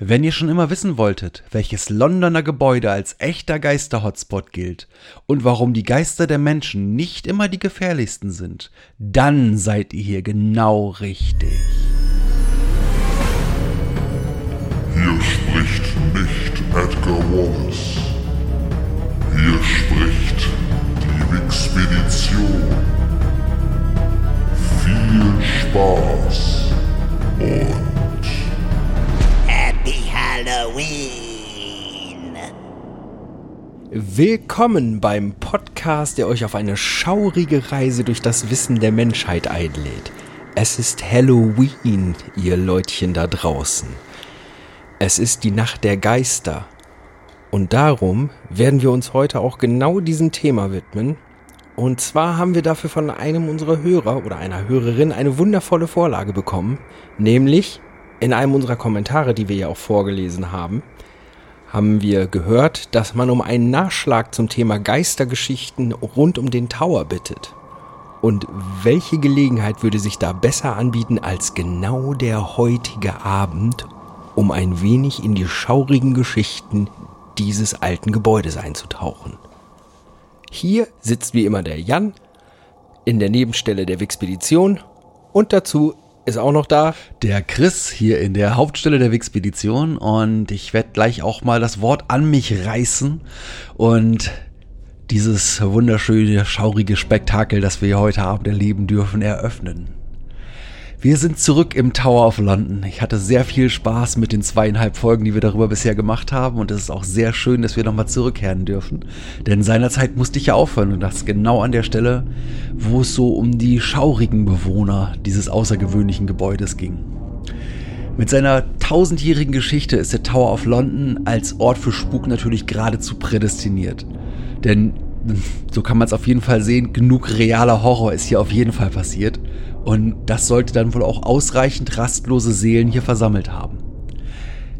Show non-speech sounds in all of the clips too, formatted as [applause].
Wenn ihr schon immer wissen wolltet, welches Londoner Gebäude als echter Geister-Hotspot gilt und warum die Geister der Menschen nicht immer die gefährlichsten sind, dann seid ihr hier genau richtig. Hier spricht nicht Edgar Wallace. Hier spricht die Wixpedition. Viel Spaß und Halloween! Willkommen beim Podcast, der euch auf eine schaurige Reise durch das Wissen der Menschheit einlädt. Es ist Halloween, ihr Leutchen da draußen. Es ist die Nacht der Geister. Und darum werden wir uns heute auch genau diesem Thema widmen. Und zwar haben wir dafür von einem unserer Hörer oder einer Hörerin eine wundervolle Vorlage bekommen, nämlich in einem unserer Kommentare, die wir ja auch vorgelesen haben, haben wir gehört, dass man um einen Nachschlag zum Thema Geistergeschichten rund um den Tower bittet. Und welche Gelegenheit würde sich da besser anbieten als genau der heutige Abend, um ein wenig in die schaurigen Geschichten dieses alten Gebäudes einzutauchen? Hier sitzt wie immer der Jan in der Nebenstelle der Wixpedition und dazu ist auch noch da. Der Chris hier in der Hauptstelle der Wixpedition und ich werde gleich auch mal das Wort an mich reißen und dieses wunderschöne, schaurige Spektakel, das wir heute Abend erleben dürfen, eröffnen. Wir sind zurück im Tower of London. Ich hatte sehr viel Spaß mit den zweieinhalb Folgen, die wir darüber bisher gemacht haben. Und es ist auch sehr schön, dass wir nochmal zurückkehren dürfen. Denn seinerzeit musste ich ja aufhören. Und das genau an der Stelle, wo es so um die schaurigen Bewohner dieses außergewöhnlichen Gebäudes ging. Mit seiner tausendjährigen Geschichte ist der Tower of London als Ort für Spuk natürlich geradezu prädestiniert. Denn [laughs] so kann man es auf jeden Fall sehen, genug realer Horror ist hier auf jeden Fall passiert. Und das sollte dann wohl auch ausreichend rastlose Seelen hier versammelt haben.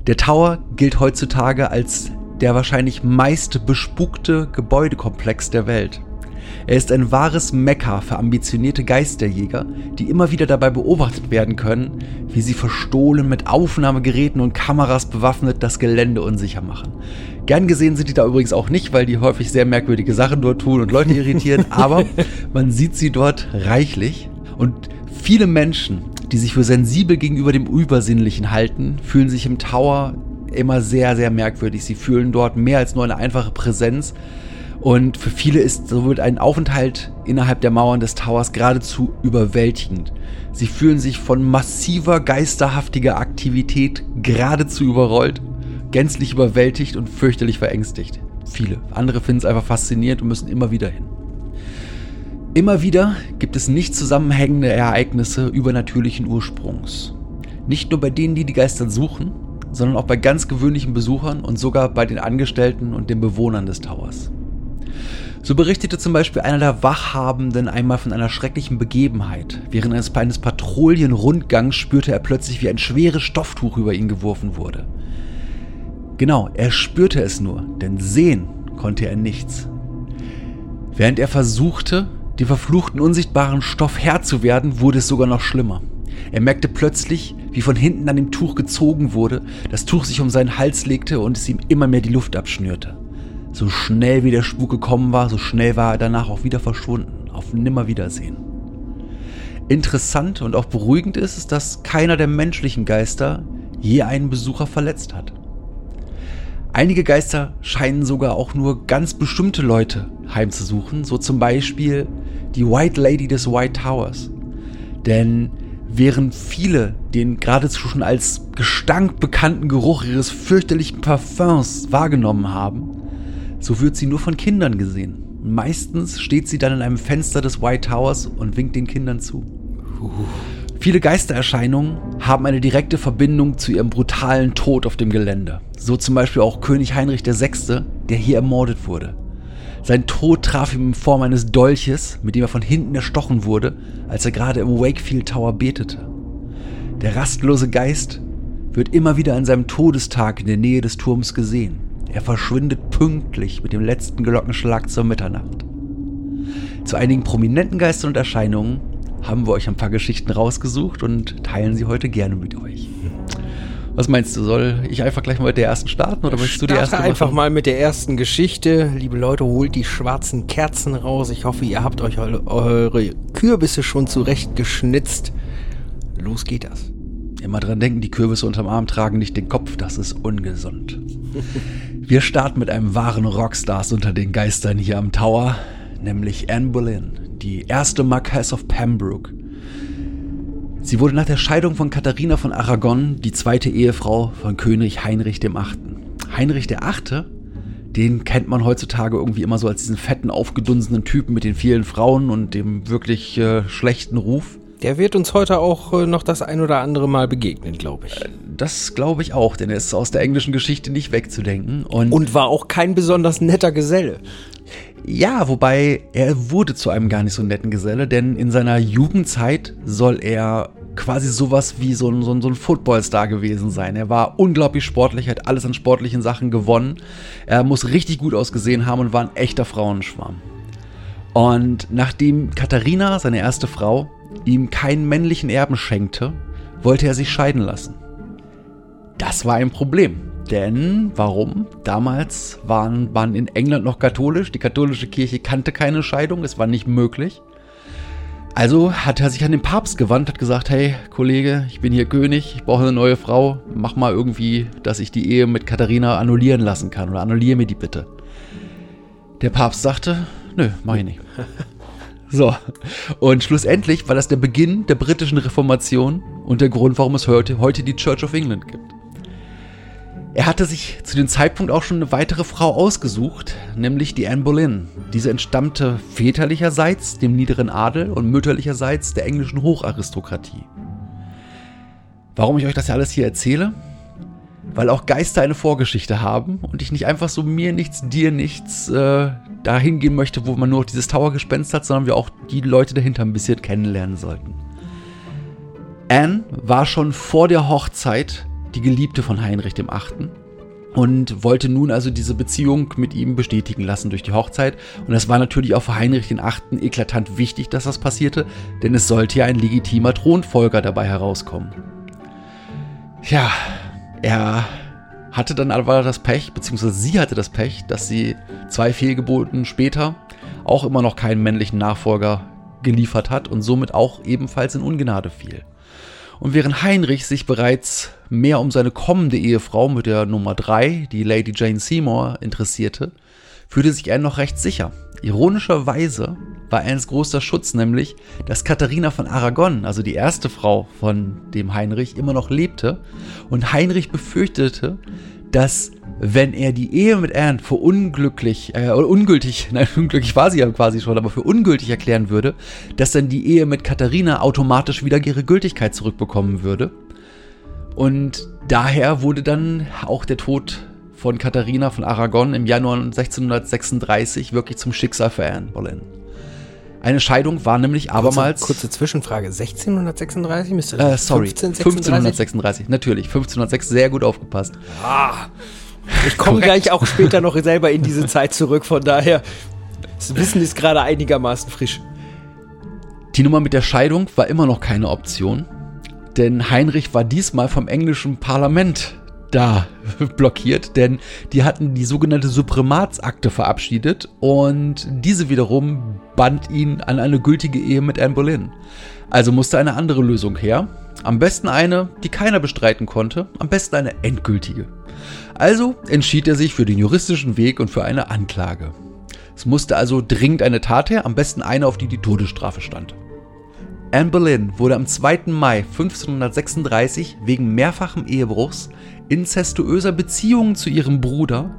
Der Tower gilt heutzutage als der wahrscheinlich meist bespukte Gebäudekomplex der Welt. Er ist ein wahres Mekka für ambitionierte Geisterjäger, die immer wieder dabei beobachtet werden können, wie sie verstohlen mit Aufnahmegeräten und Kameras bewaffnet das Gelände unsicher machen. Gern gesehen sind die da übrigens auch nicht, weil die häufig sehr merkwürdige Sachen dort tun und Leute irritieren, [laughs] aber man sieht sie dort reichlich. Und viele Menschen, die sich für sensibel gegenüber dem Übersinnlichen halten, fühlen sich im Tower immer sehr, sehr merkwürdig. Sie fühlen dort mehr als nur eine einfache Präsenz. Und für viele ist somit ein Aufenthalt innerhalb der Mauern des Towers geradezu überwältigend. Sie fühlen sich von massiver geisterhaftiger Aktivität geradezu überrollt, gänzlich überwältigt und fürchterlich verängstigt. Viele. Andere finden es einfach faszinierend und müssen immer wieder hin. Immer wieder gibt es nicht zusammenhängende Ereignisse übernatürlichen Ursprungs. Nicht nur bei denen, die die Geister suchen, sondern auch bei ganz gewöhnlichen Besuchern und sogar bei den Angestellten und den Bewohnern des Towers. So berichtete zum Beispiel einer der Wachhabenden einmal von einer schrecklichen Begebenheit. Während eines, eines Patrouillenrundgangs spürte er plötzlich, wie ein schweres Stofftuch über ihn geworfen wurde. Genau, er spürte es nur, denn sehen konnte er nichts. Während er versuchte, dem verfluchten unsichtbaren Stoff Herr zu werden, wurde es sogar noch schlimmer. Er merkte plötzlich, wie von hinten an dem Tuch gezogen wurde, das Tuch sich um seinen Hals legte und es ihm immer mehr die Luft abschnürte. So schnell wie der Spuk gekommen war, so schnell war er danach auch wieder verschwunden, auf Nimmerwiedersehen. Interessant und auch beruhigend ist es, dass keiner der menschlichen Geister je einen Besucher verletzt hat. Einige Geister scheinen sogar auch nur ganz bestimmte Leute heimzusuchen, so zum Beispiel die White Lady des White Towers. Denn während viele den geradezu schon als Gestank bekannten Geruch ihres fürchterlichen Parfums wahrgenommen haben, so wird sie nur von Kindern gesehen. Meistens steht sie dann in einem Fenster des White Towers und winkt den Kindern zu. Viele Geistererscheinungen haben eine direkte Verbindung zu ihrem brutalen Tod auf dem Gelände. So zum Beispiel auch König Heinrich VI., der hier ermordet wurde. Sein Tod traf ihm in Form eines Dolches, mit dem er von hinten erstochen wurde, als er gerade im Wakefield Tower betete. Der rastlose Geist wird immer wieder an seinem Todestag in der Nähe des Turms gesehen. Er verschwindet pünktlich mit dem letzten Glockenschlag zur Mitternacht. Zu einigen prominenten Geistern und Erscheinungen haben wir euch ein paar Geschichten rausgesucht und teilen sie heute gerne mit euch. Was meinst du, soll ich einfach gleich mal mit der ersten starten oder möchtest du die erste einfach machen? mal mit der ersten Geschichte. Liebe Leute, holt die schwarzen Kerzen raus. Ich hoffe, ihr habt euch eu- eure Kürbisse schon zurecht geschnitzt. Los geht das. Immer dran denken, die Kürbisse unterm Arm tragen nicht den Kopf, das ist ungesund. [laughs] Wir starten mit einem wahren Rockstars unter den Geistern hier am Tower, nämlich Anne Boleyn, die erste Marquess of Pembroke. Sie wurde nach der Scheidung von Katharina von Aragon die zweite Ehefrau von König Heinrich VIII. Heinrich VIII., den kennt man heutzutage irgendwie immer so als diesen fetten, aufgedunsenen Typen mit den vielen Frauen und dem wirklich äh, schlechten Ruf. Der wird uns heute auch äh, noch das ein oder andere Mal begegnen, glaube ich. Das glaube ich auch, denn er ist aus der englischen Geschichte nicht wegzudenken. Und, Und war auch kein besonders netter Geselle. Ja, wobei er wurde zu einem gar nicht so netten Geselle, denn in seiner Jugendzeit soll er quasi sowas wie so ein, so ein, so ein Footballstar gewesen sein. Er war unglaublich sportlich, hat alles an sportlichen Sachen gewonnen. Er muss richtig gut ausgesehen haben und war ein echter Frauenschwarm. Und nachdem Katharina, seine erste Frau, ihm keinen männlichen Erben schenkte, wollte er sich scheiden lassen. Das war ein Problem. Denn, warum? Damals waren, waren in England noch katholisch. Die katholische Kirche kannte keine Scheidung. Es war nicht möglich. Also hat er sich an den Papst gewandt, hat gesagt, hey Kollege, ich bin hier König, ich brauche eine neue Frau, mach mal irgendwie, dass ich die Ehe mit Katharina annullieren lassen kann oder annulliere mir die bitte. Der Papst sagte, nö, mach ich nicht. [laughs] So, und schlussendlich war das der Beginn der britischen Reformation und der Grund, warum es heute, heute die Church of England gibt. Er hatte sich zu dem Zeitpunkt auch schon eine weitere Frau ausgesucht, nämlich die Anne Boleyn. Diese entstammte väterlicherseits dem niederen Adel und mütterlicherseits der englischen Hocharistokratie. Warum ich euch das ja alles hier erzähle? Weil auch Geister eine Vorgeschichte haben und ich nicht einfach so mir nichts, dir nichts äh, dahin gehen möchte, wo man nur noch dieses Towergespenst hat, sondern wir auch die Leute dahinter ein bisschen kennenlernen sollten. Anne war schon vor der Hochzeit die Geliebte von Heinrich dem Achten und wollte nun also diese Beziehung mit ihm bestätigen lassen durch die Hochzeit. Und das war natürlich auch für Heinrich den Achten eklatant wichtig, dass das passierte, denn es sollte ja ein legitimer Thronfolger dabei herauskommen. Ja, er hatte dann aber das Pech, beziehungsweise sie hatte das Pech, dass sie zwei Fehlgeburten später auch immer noch keinen männlichen Nachfolger geliefert hat und somit auch ebenfalls in Ungnade fiel. Und während Heinrich sich bereits mehr um seine kommende Ehefrau mit der Nummer 3, die Lady Jane Seymour, interessierte, fühlte sich Anne noch recht sicher. Ironischerweise war Annes großer Schutz nämlich, dass Katharina von Aragon, also die erste Frau von dem Heinrich, immer noch lebte und Heinrich befürchtete, dass wenn er die Ehe mit Anne für unglücklich, äh, ungültig, [laughs] nein, unglücklich war sie ja quasi schon, aber für ungültig erklären würde, dass dann die Ehe mit Katharina automatisch wieder ihre Gültigkeit zurückbekommen würde. Und daher wurde dann auch der Tod von Katharina von Aragon im Januar 1636 wirklich zum Schicksal für Anne Boleyn. Eine Scheidung war nämlich abermals. Kurze, kurze Zwischenfrage. 1636 müsste äh, sorry, 1536? 1536, natürlich. 1506, sehr gut aufgepasst. Ich komme gleich auch später noch [laughs] selber in diese Zeit zurück, von daher, das Wissen ist gerade einigermaßen frisch. Die Nummer mit der Scheidung war immer noch keine Option, denn Heinrich war diesmal vom englischen Parlament da [laughs] blockiert, denn die hatten die sogenannte Suprematsakte verabschiedet und diese wiederum band ihn an eine gültige Ehe mit Anne Boleyn. Also musste eine andere Lösung her. Am besten eine, die keiner bestreiten konnte, am besten eine endgültige. Also entschied er sich für den juristischen Weg und für eine Anklage. Es musste also dringend eine Tat her, am besten eine, auf die die Todesstrafe stand. Anne Boleyn wurde am 2. Mai 1536 wegen mehrfachen Ehebruchs, inzestuöser Beziehungen zu ihrem Bruder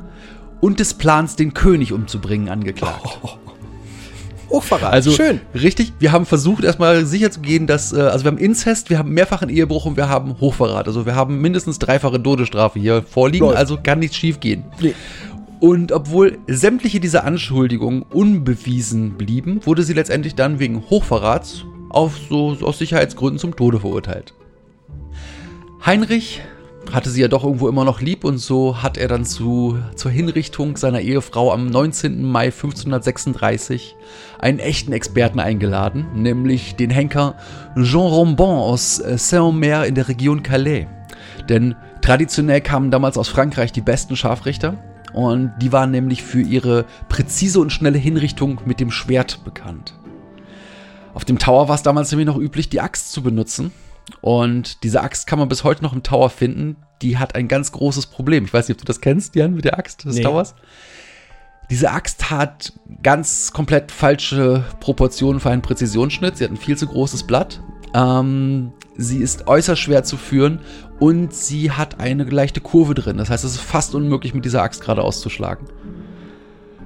und des Plans, den König umzubringen, angeklagt. [laughs] Hochverrat. Also Schön. richtig, wir haben versucht erstmal sicher zu gehen, dass äh, also wir haben Inzest, wir haben mehrfachen Ehebruch und wir haben Hochverrat. Also wir haben mindestens dreifache Todesstrafe hier vorliegen, Läuft. also kann nichts schief gehen. Nee. Und obwohl sämtliche dieser Anschuldigungen unbewiesen blieben, wurde sie letztendlich dann wegen Hochverrats auf so, aus Sicherheitsgründen zum Tode verurteilt. Heinrich hatte sie ja doch irgendwo immer noch lieb und so hat er dann zu, zur Hinrichtung seiner Ehefrau am 19. Mai 1536 einen echten Experten eingeladen, nämlich den Henker Jean Rombon aus äh, Saint-Omer in der Region Calais. Denn traditionell kamen damals aus Frankreich die besten Scharfrichter und die waren nämlich für ihre präzise und schnelle Hinrichtung mit dem Schwert bekannt. Auf dem Tower war es damals nämlich noch üblich, die Axt zu benutzen und diese Axt kann man bis heute noch im Tower finden. Die hat ein ganz großes Problem. Ich weiß nicht, ob du das kennst, Jan, mit der Axt des nee. Towers. Diese Axt hat ganz komplett falsche Proportionen für einen Präzisionsschnitt. Sie hat ein viel zu großes Blatt. Ähm, sie ist äußerst schwer zu führen und sie hat eine leichte Kurve drin. Das heißt, es ist fast unmöglich, mit dieser Axt gerade auszuschlagen.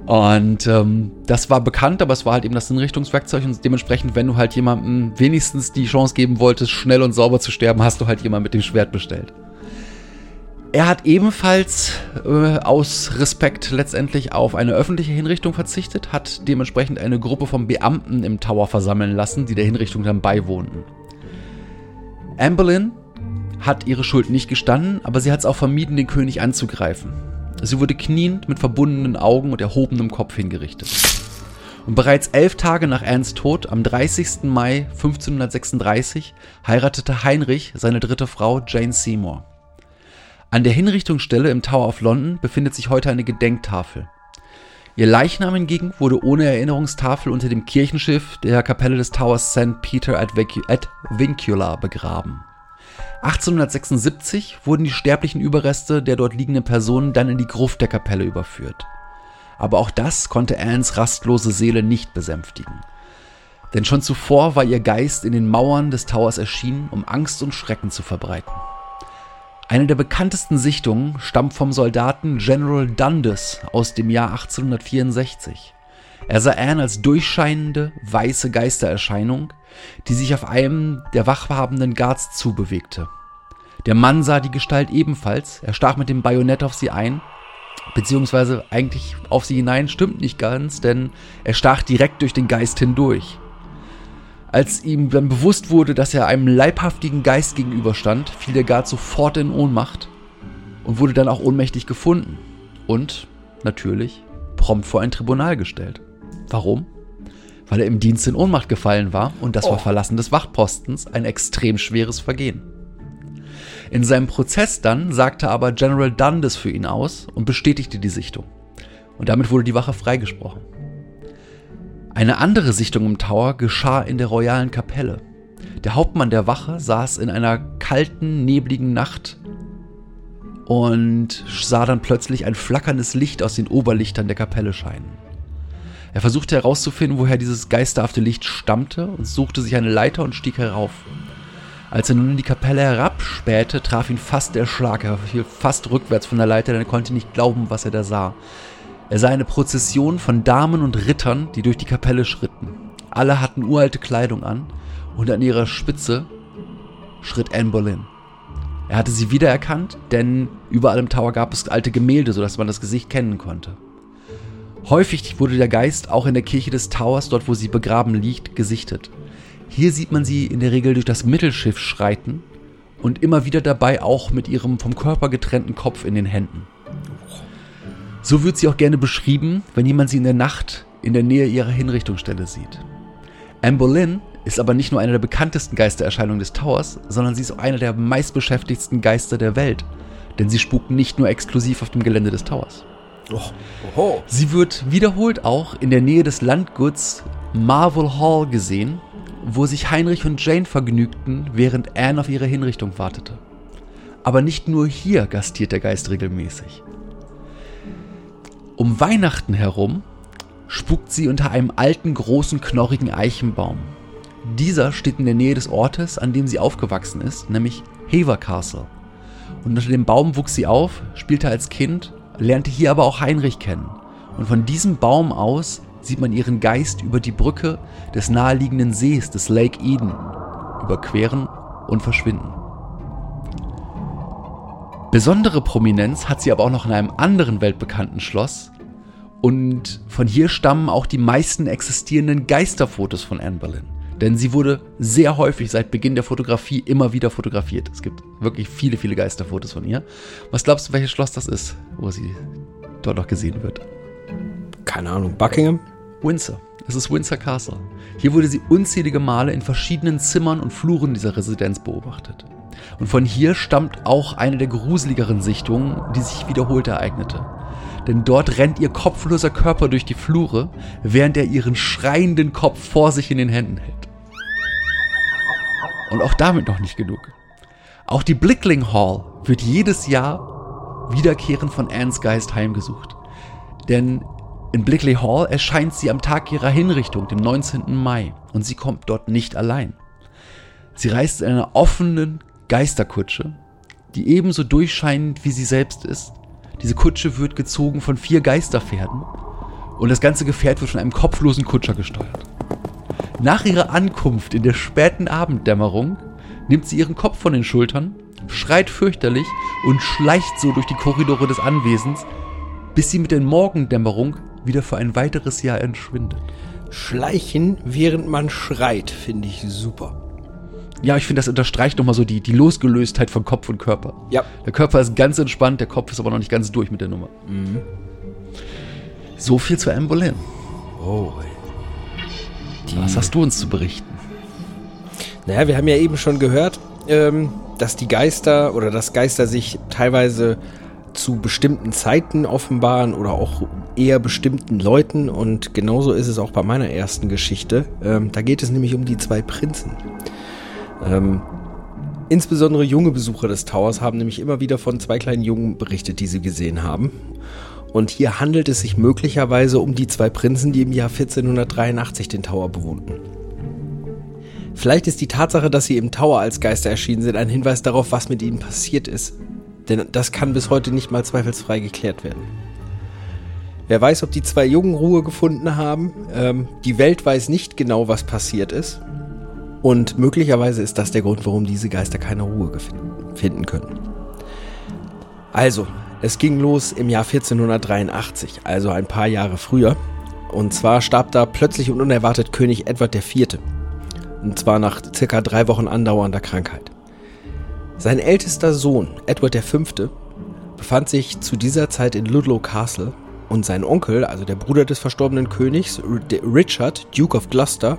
Und ähm, das war bekannt, aber es war halt eben das Hinrichtungswerkzeug und dementsprechend, wenn du halt jemandem wenigstens die Chance geben wolltest, schnell und sauber zu sterben, hast du halt jemanden mit dem Schwert bestellt. Er hat ebenfalls äh, aus Respekt letztendlich auf eine öffentliche Hinrichtung verzichtet, hat dementsprechend eine Gruppe von Beamten im Tower versammeln lassen, die der Hinrichtung dann beiwohnten. Amberlin hat ihre Schuld nicht gestanden, aber sie hat es auch vermieden, den König anzugreifen. Sie wurde kniend mit verbundenen Augen und erhobenem Kopf hingerichtet. Und bereits elf Tage nach Annes Tod, am 30. Mai 1536, heiratete Heinrich seine dritte Frau Jane Seymour. An der Hinrichtungsstelle im Tower of London befindet sich heute eine Gedenktafel. Ihr Leichnam hingegen wurde ohne Erinnerungstafel unter dem Kirchenschiff der Kapelle des Towers St. Peter at, Vincula begraben. 1876 wurden die sterblichen Überreste der dort liegenden Personen dann in die Gruft der Kapelle überführt. Aber auch das konnte Annes rastlose Seele nicht besänftigen. Denn schon zuvor war ihr Geist in den Mauern des Towers erschienen, um Angst und Schrecken zu verbreiten. Eine der bekanntesten Sichtungen stammt vom Soldaten General Dundas aus dem Jahr 1864. Er sah Anne als durchscheinende, weiße Geistererscheinung, die sich auf einem der wachhabenden Guards zubewegte. Der Mann sah die Gestalt ebenfalls, er stach mit dem Bajonett auf sie ein, beziehungsweise eigentlich auf sie hinein, stimmt nicht ganz, denn er stach direkt durch den Geist hindurch. Als ihm dann bewusst wurde, dass er einem leibhaftigen Geist gegenüberstand, fiel der Guard sofort in Ohnmacht und wurde dann auch ohnmächtig gefunden und, natürlich, prompt vor ein Tribunal gestellt. Warum? Weil er im Dienst in Ohnmacht gefallen war und das oh. war Verlassen des Wachtpostens ein extrem schweres Vergehen. In seinem Prozess dann sagte aber General Dundas für ihn aus und bestätigte die Sichtung. Und damit wurde die Wache freigesprochen. Eine andere Sichtung im Tower geschah in der royalen Kapelle. Der Hauptmann der Wache saß in einer kalten, nebligen Nacht und sah dann plötzlich ein flackerndes Licht aus den Oberlichtern der Kapelle scheinen. Er versuchte herauszufinden, woher dieses geisterhafte Licht stammte und suchte sich eine Leiter und stieg herauf. Als er nun in die Kapelle herabspähte, traf ihn fast der Schlag. Er fiel fast rückwärts von der Leiter, denn er konnte nicht glauben, was er da sah. Er sah eine Prozession von Damen und Rittern, die durch die Kapelle schritten. Alle hatten uralte Kleidung an und an ihrer Spitze schritt Anne Boleyn. Er hatte sie wiedererkannt, denn überall im Tower gab es alte Gemälde, sodass man das Gesicht kennen konnte. Häufig wurde der Geist auch in der Kirche des Towers, dort wo sie begraben liegt, gesichtet. Hier sieht man sie in der Regel durch das Mittelschiff schreiten und immer wieder dabei auch mit ihrem vom Körper getrennten Kopf in den Händen. So wird sie auch gerne beschrieben, wenn jemand sie in der Nacht in der Nähe ihrer Hinrichtungsstelle sieht. Anne Boleyn ist aber nicht nur eine der bekanntesten Geistererscheinungen des Towers, sondern sie ist auch eine der meistbeschäftigsten Geister der Welt, denn sie spukt nicht nur exklusiv auf dem Gelände des Towers. Oh. Sie wird wiederholt auch in der Nähe des Landguts Marvel Hall gesehen, wo sich Heinrich und Jane vergnügten, während Anne auf ihre Hinrichtung wartete. Aber nicht nur hier gastiert der Geist regelmäßig. Um Weihnachten herum spukt sie unter einem alten, großen, knorrigen Eichenbaum. Dieser steht in der Nähe des Ortes, an dem sie aufgewachsen ist, nämlich Haver Castle. Und unter dem Baum wuchs sie auf, spielte als Kind lernte hier aber auch Heinrich kennen. Und von diesem Baum aus sieht man ihren Geist über die Brücke des naheliegenden Sees des Lake Eden überqueren und verschwinden. Besondere Prominenz hat sie aber auch noch in einem anderen weltbekannten Schloss. Und von hier stammen auch die meisten existierenden Geisterfotos von Anne Boleyn. Denn sie wurde sehr häufig seit Beginn der Fotografie immer wieder fotografiert. Es gibt wirklich viele, viele Geisterfotos von ihr. Was glaubst du, welches Schloss das ist, wo sie dort noch gesehen wird? Keine Ahnung, Buckingham? Windsor. Es ist Windsor Castle. Hier wurde sie unzählige Male in verschiedenen Zimmern und Fluren dieser Residenz beobachtet. Und von hier stammt auch eine der gruseligeren Sichtungen, die sich wiederholt ereignete. Denn dort rennt ihr kopfloser Körper durch die Flure, während er ihren schreienden Kopf vor sich in den Händen hält. Und auch damit noch nicht genug. Auch die Blickling Hall wird jedes Jahr wiederkehrend von Annes Geist heimgesucht. Denn in Blickley Hall erscheint sie am Tag ihrer Hinrichtung, dem 19. Mai, und sie kommt dort nicht allein. Sie reist in einer offenen Geisterkutsche, die ebenso durchscheinend wie sie selbst ist. Diese Kutsche wird gezogen von vier Geisterpferden und das ganze Gefährt wird von einem kopflosen Kutscher gesteuert. Nach ihrer Ankunft in der späten Abenddämmerung nimmt sie ihren Kopf von den Schultern, schreit fürchterlich und schleicht so durch die Korridore des Anwesens, bis sie mit der Morgendämmerung wieder für ein weiteres Jahr entschwindet. Schleichen, während man schreit, finde ich super. Ja, ich finde, das unterstreicht nochmal so die, die Losgelöstheit von Kopf und Körper. Ja. Der Körper ist ganz entspannt, der Kopf ist aber noch nicht ganz durch mit der Nummer. So viel zu Anne Boleyn. Oh. Was hast du uns zu berichten? Naja, wir haben ja eben schon gehört, ähm, dass die Geister oder dass Geister sich teilweise zu bestimmten Zeiten offenbaren oder auch eher bestimmten Leuten. Und genauso ist es auch bei meiner ersten Geschichte. Ähm, da geht es nämlich um die zwei Prinzen. Ähm, insbesondere junge Besucher des Towers haben nämlich immer wieder von zwei kleinen Jungen berichtet, die sie gesehen haben. Und hier handelt es sich möglicherweise um die zwei Prinzen, die im Jahr 1483 den Tower bewohnten. Vielleicht ist die Tatsache, dass sie im Tower als Geister erschienen sind, ein Hinweis darauf, was mit ihnen passiert ist. Denn das kann bis heute nicht mal zweifelsfrei geklärt werden. Wer weiß, ob die zwei Jungen Ruhe gefunden haben. Ähm, die Welt weiß nicht genau, was passiert ist. Und möglicherweise ist das der Grund, warum diese Geister keine Ruhe finden können. Also, es ging los im Jahr 1483, also ein paar Jahre früher. Und zwar starb da plötzlich und unerwartet König Edward IV. Und zwar nach circa drei Wochen andauernder Krankheit. Sein ältester Sohn, Edward V., befand sich zu dieser Zeit in Ludlow Castle und sein Onkel, also der Bruder des verstorbenen Königs, Richard, Duke of Gloucester,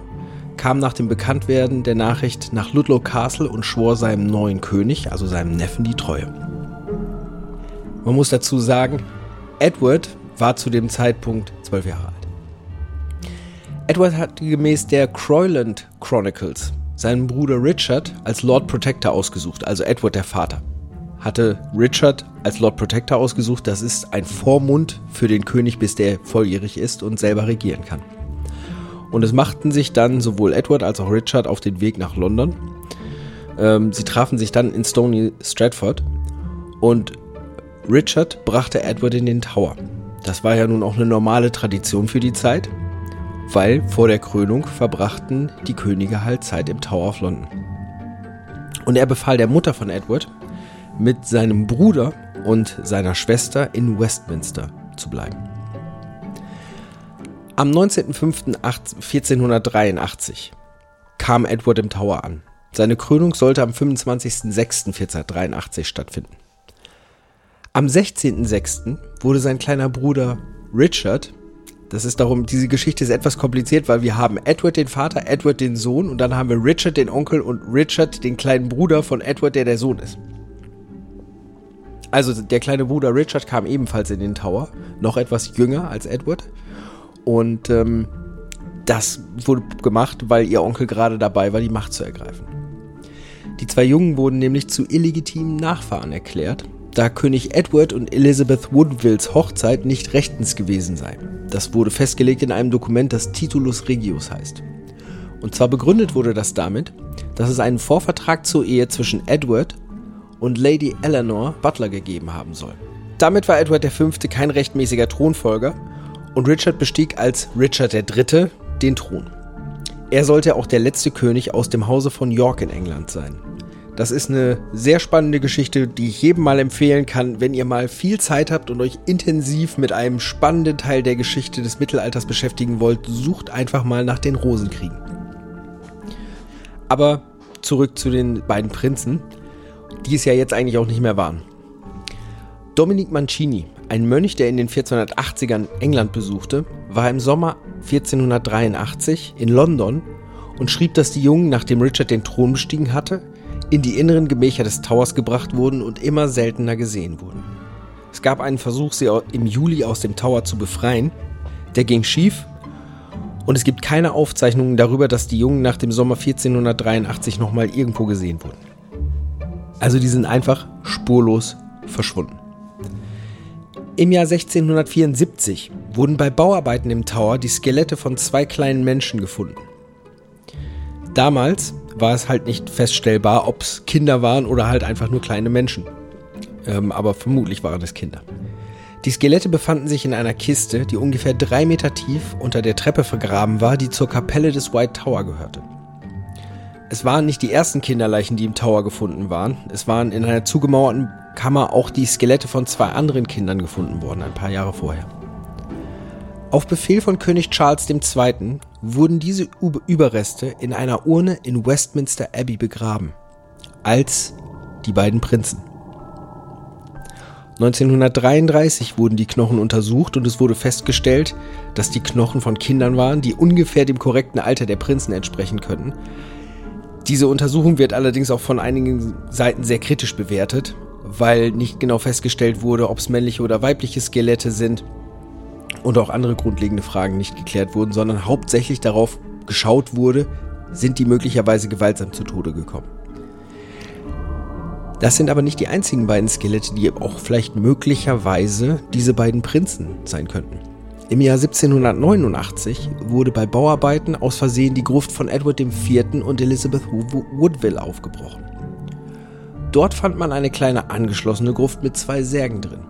kam nach dem Bekanntwerden der Nachricht nach Ludlow Castle und schwor seinem neuen König, also seinem Neffen, die Treue. Man muss dazu sagen, Edward war zu dem Zeitpunkt zwölf Jahre alt. Edward hatte gemäß der Croyland Chronicles seinen Bruder Richard als Lord Protector ausgesucht, also Edward der Vater. Hatte Richard als Lord Protector ausgesucht, das ist ein Vormund für den König, bis der volljährig ist und selber regieren kann. Und es machten sich dann sowohl Edward als auch Richard auf den Weg nach London. Ähm, sie trafen sich dann in Stony Stratford und Richard brachte Edward in den Tower. Das war ja nun auch eine normale Tradition für die Zeit, weil vor der Krönung verbrachten die Könige halt Zeit im Tower of London. Und er befahl der Mutter von Edward, mit seinem Bruder und seiner Schwester in Westminster zu bleiben. Am 19.05.1483 kam Edward im Tower an. Seine Krönung sollte am 25.06.1483 stattfinden. Am 16.06. wurde sein kleiner Bruder Richard, das ist darum, diese Geschichte ist etwas kompliziert, weil wir haben Edward den Vater, Edward den Sohn und dann haben wir Richard den Onkel und Richard den kleinen Bruder von Edward, der der Sohn ist. Also der kleine Bruder Richard kam ebenfalls in den Tower, noch etwas jünger als Edward. Und ähm, das wurde gemacht, weil ihr Onkel gerade dabei war, die Macht zu ergreifen. Die zwei Jungen wurden nämlich zu illegitimen Nachfahren erklärt, da König Edward und Elizabeth Woodvilles Hochzeit nicht rechtens gewesen sei. Das wurde festgelegt in einem Dokument, das Titulus Regius heißt. Und zwar begründet wurde das damit, dass es einen Vorvertrag zur Ehe zwischen Edward und Lady Eleanor Butler gegeben haben soll. Damit war Edward V. kein rechtmäßiger Thronfolger und Richard bestieg als Richard III. den Thron. Er sollte auch der letzte König aus dem Hause von York in England sein. Das ist eine sehr spannende Geschichte, die ich jedem mal empfehlen kann, wenn ihr mal viel Zeit habt und euch intensiv mit einem spannenden Teil der Geschichte des Mittelalters beschäftigen wollt. Sucht einfach mal nach den Rosenkriegen. Aber zurück zu den beiden Prinzen, die es ja jetzt eigentlich auch nicht mehr waren. Dominic Mancini, ein Mönch, der in den 1480ern England besuchte, war im Sommer 1483 in London und schrieb, dass die Jungen, nachdem Richard den Thron bestiegen hatte, in die inneren Gemächer des Towers gebracht wurden und immer seltener gesehen wurden. Es gab einen Versuch, sie im Juli aus dem Tower zu befreien. Der ging schief und es gibt keine Aufzeichnungen darüber, dass die Jungen nach dem Sommer 1483 nochmal irgendwo gesehen wurden. Also die sind einfach spurlos verschwunden. Im Jahr 1674 wurden bei Bauarbeiten im Tower die Skelette von zwei kleinen Menschen gefunden. Damals war es halt nicht feststellbar, ob es Kinder waren oder halt einfach nur kleine Menschen. Ähm, aber vermutlich waren es Kinder. Die Skelette befanden sich in einer Kiste, die ungefähr drei Meter tief unter der Treppe vergraben war, die zur Kapelle des White Tower gehörte. Es waren nicht die ersten Kinderleichen, die im Tower gefunden waren. Es waren in einer zugemauerten Kammer auch die Skelette von zwei anderen Kindern gefunden worden, ein paar Jahre vorher. Auf Befehl von König Charles II. Wurden diese Überreste in einer Urne in Westminster Abbey begraben, als die beiden Prinzen. 1933 wurden die Knochen untersucht und es wurde festgestellt, dass die Knochen von Kindern waren, die ungefähr dem korrekten Alter der Prinzen entsprechen könnten. Diese Untersuchung wird allerdings auch von einigen Seiten sehr kritisch bewertet, weil nicht genau festgestellt wurde, ob es männliche oder weibliche Skelette sind und auch andere grundlegende Fragen nicht geklärt wurden, sondern hauptsächlich darauf geschaut wurde, sind die möglicherweise gewaltsam zu Tode gekommen. Das sind aber nicht die einzigen beiden Skelette, die auch vielleicht möglicherweise diese beiden Prinzen sein könnten. Im Jahr 1789 wurde bei Bauarbeiten aus Versehen die Gruft von Edward IV. und Elizabeth Woodville aufgebrochen. Dort fand man eine kleine angeschlossene Gruft mit zwei Särgen drin.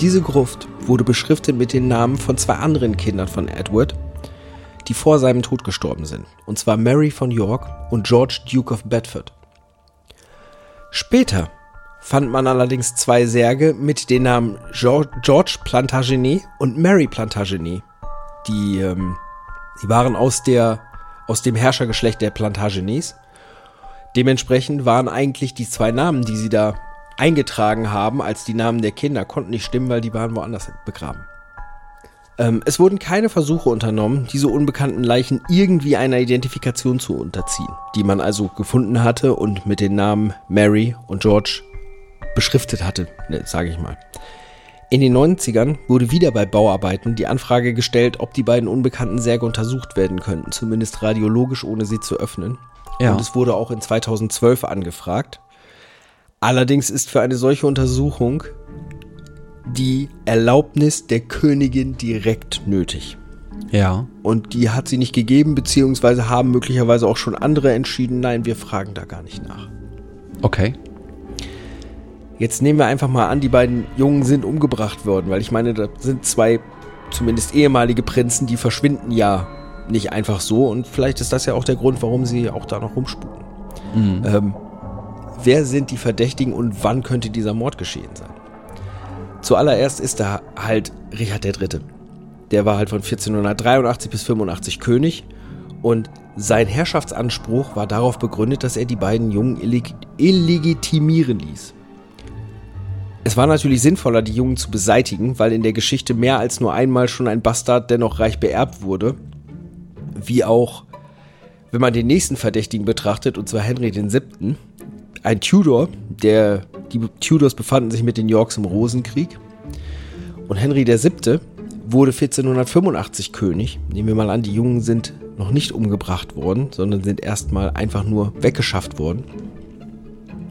Diese Gruft wurde beschriftet mit den Namen von zwei anderen Kindern von Edward, die vor seinem Tod gestorben sind, und zwar Mary von York und George Duke of Bedford. Später fand man allerdings zwei Särge mit den Namen George Plantagenet und Mary Plantagenet. Die, ähm, die waren aus, der, aus dem Herrschergeschlecht der Plantagenets. Dementsprechend waren eigentlich die zwei Namen, die sie da eingetragen haben als die Namen der Kinder, konnten nicht stimmen, weil die waren woanders begraben. Ähm, es wurden keine Versuche unternommen, diese unbekannten Leichen irgendwie einer Identifikation zu unterziehen, die man also gefunden hatte und mit den Namen Mary und George beschriftet hatte, ne, sage ich mal. In den 90ern wurde wieder bei Bauarbeiten die Anfrage gestellt, ob die beiden unbekannten Särge untersucht werden könnten, zumindest radiologisch, ohne sie zu öffnen. Ja. Und es wurde auch in 2012 angefragt. Allerdings ist für eine solche Untersuchung die Erlaubnis der Königin direkt nötig. Ja. Und die hat sie nicht gegeben, beziehungsweise haben möglicherweise auch schon andere entschieden, nein, wir fragen da gar nicht nach. Okay. Jetzt nehmen wir einfach mal an, die beiden Jungen sind umgebracht worden, weil ich meine, da sind zwei zumindest ehemalige Prinzen, die verschwinden ja nicht einfach so und vielleicht ist das ja auch der Grund, warum sie auch da noch rumspuken. Mhm. Ähm, wer sind die Verdächtigen und wann könnte dieser Mord geschehen sein? Zuallererst ist da halt Richard III. Der war halt von 1483 bis 85 König und sein Herrschaftsanspruch war darauf begründet, dass er die beiden Jungen illeg illegitimieren ließ. Es war natürlich sinnvoller, die Jungen zu beseitigen, weil in der Geschichte mehr als nur einmal schon ein Bastard dennoch reich beerbt wurde. Wie auch, wenn man den nächsten Verdächtigen betrachtet, und zwar Henry VII., ein Tudor, der die Tudors befanden sich mit den Yorks im Rosenkrieg. Und Henry VII. wurde 1485 König. Nehmen wir mal an, die Jungen sind noch nicht umgebracht worden, sondern sind erstmal einfach nur weggeschafft worden.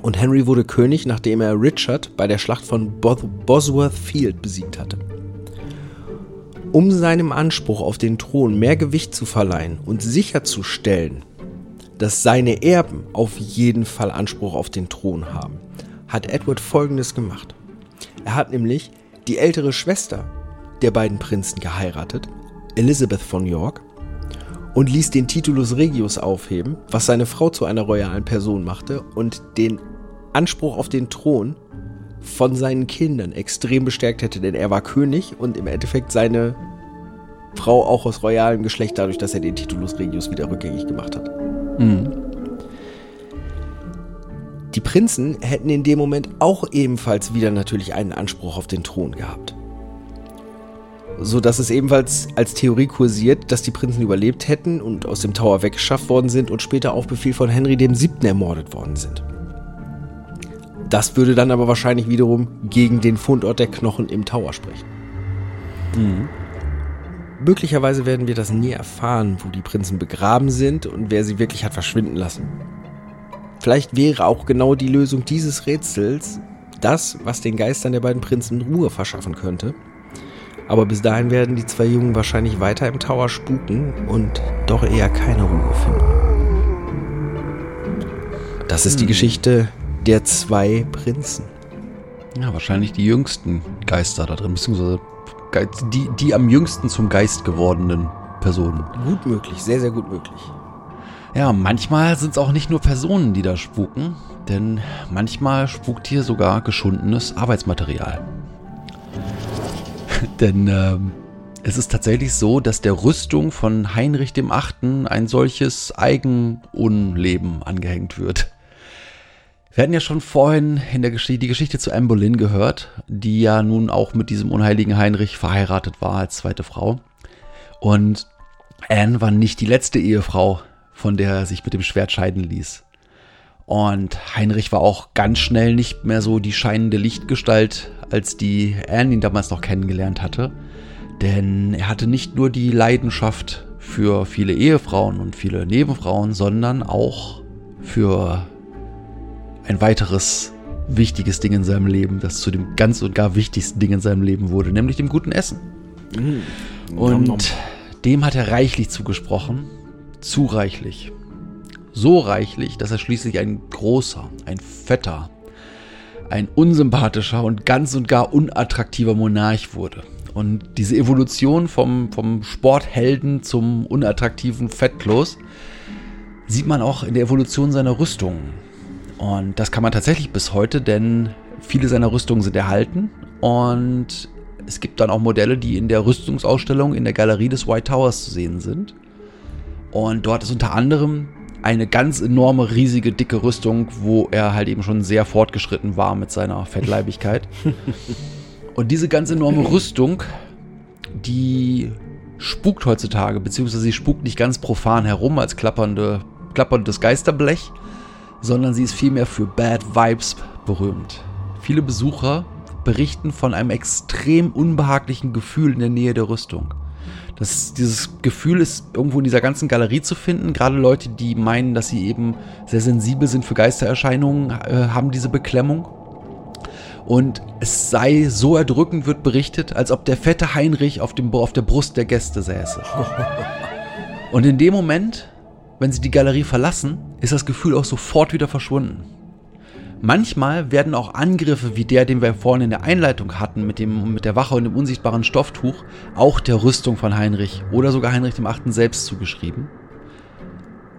Und Henry wurde König, nachdem er Richard bei der Schlacht von Bosworth Field besiegt hatte. Um seinem Anspruch auf den Thron mehr Gewicht zu verleihen und sicherzustellen, dass seine Erben auf jeden Fall Anspruch auf den Thron haben, hat Edward Folgendes gemacht. Er hat nämlich die ältere Schwester der beiden Prinzen geheiratet, Elizabeth von York, und ließ den Titulus Regius aufheben, was seine Frau zu einer royalen Person machte und den Anspruch auf den Thron von seinen Kindern extrem bestärkt hätte, denn er war König und im Endeffekt seine Frau auch aus royalem Geschlecht, dadurch, dass er den Titulus Regius wieder rückgängig gemacht hat. Die Prinzen hätten in dem Moment auch ebenfalls wieder natürlich einen Anspruch auf den Thron gehabt. So dass es ebenfalls als Theorie kursiert, dass die Prinzen überlebt hätten und aus dem Tower weggeschafft worden sind und später auf Befehl von Henry VII. ermordet worden sind. Das würde dann aber wahrscheinlich wiederum gegen den Fundort der Knochen im Tower sprechen. Möglicherweise werden wir das nie erfahren, wo die Prinzen begraben sind und wer sie wirklich hat verschwinden lassen. Vielleicht wäre auch genau die Lösung dieses Rätsels das, was den Geistern der beiden Prinzen Ruhe verschaffen könnte. Aber bis dahin werden die zwei Jungen wahrscheinlich weiter im Tower spuken und doch eher keine Ruhe finden. Das ist die Geschichte der zwei Prinzen. Ja, wahrscheinlich die jüngsten Geister da drin, beziehungsweise Die, die am jüngsten zum Geist gewordenen Personen. Gut möglich, sehr, sehr gut möglich. Ja, manchmal sind es auch nicht nur Personen, die da spuken, denn manchmal spukt hier sogar geschundenes Arbeitsmaterial. [laughs] denn ähm, es ist tatsächlich so, dass der Rüstung von Heinrich dem Achten ein solches Eigenunleben angehängt wird. Wir hatten ja schon vorhin in der Geschichte die Geschichte zu Anne Boleyn gehört, die ja nun auch mit diesem unheiligen Heinrich verheiratet war als zweite Frau. Und Anne war nicht die letzte Ehefrau, von der er sich mit dem Schwert scheiden ließ. Und Heinrich war auch ganz schnell nicht mehr so die scheinende Lichtgestalt, als die Anne ihn damals noch kennengelernt hatte. Denn er hatte nicht nur die Leidenschaft für viele Ehefrauen und viele Nebenfrauen, sondern auch für ein weiteres wichtiges Ding in seinem Leben, das zu dem ganz und gar wichtigsten Ding in seinem Leben wurde, nämlich dem guten Essen. Und nom. dem hat er reichlich zugesprochen, zu reichlich. So reichlich, dass er schließlich ein großer, ein fetter, ein unsympathischer und ganz und gar unattraktiver Monarch wurde. Und diese Evolution vom, vom Sporthelden zum unattraktiven Fettkloß sieht man auch in der Evolution seiner Rüstungen. Und das kann man tatsächlich bis heute, denn viele seiner Rüstungen sind erhalten und es gibt dann auch Modelle, die in der Rüstungsausstellung in der Galerie des White Towers zu sehen sind. Und dort ist unter anderem eine ganz enorme, riesige, dicke Rüstung, wo er halt eben schon sehr fortgeschritten war mit seiner Fettleibigkeit. [laughs] Und diese ganz enorme Rüstung, die spukt heutzutage, beziehungsweise sie spukt nicht ganz profan herum als klappernde, klapperndes Geisterblech, sondern sie ist vielmehr für Bad Vibes berühmt. Viele Besucher berichten von einem extrem unbehaglichen Gefühl in der Nähe der Rüstung. Das, dieses Gefühl ist irgendwo in dieser ganzen Galerie zu finden. Gerade Leute, die meinen, dass sie eben sehr sensibel sind für Geistererscheinungen, äh, haben diese Beklemmung. Und es sei so erdrückend, wird berichtet, als ob der fette Heinrich auf, dem, auf der Brust der Gäste säße. [laughs] Und in dem Moment, wenn sie die Galerie verlassen, ist das Gefühl auch sofort wieder verschwunden. Manchmal werden auch Angriffe wie der, den wir vorhin in der Einleitung hatten, mit, dem, mit der Wache und dem unsichtbaren Stofftuch, auch der Rüstung von Heinrich oder sogar Heinrich dem Achten selbst zugeschrieben.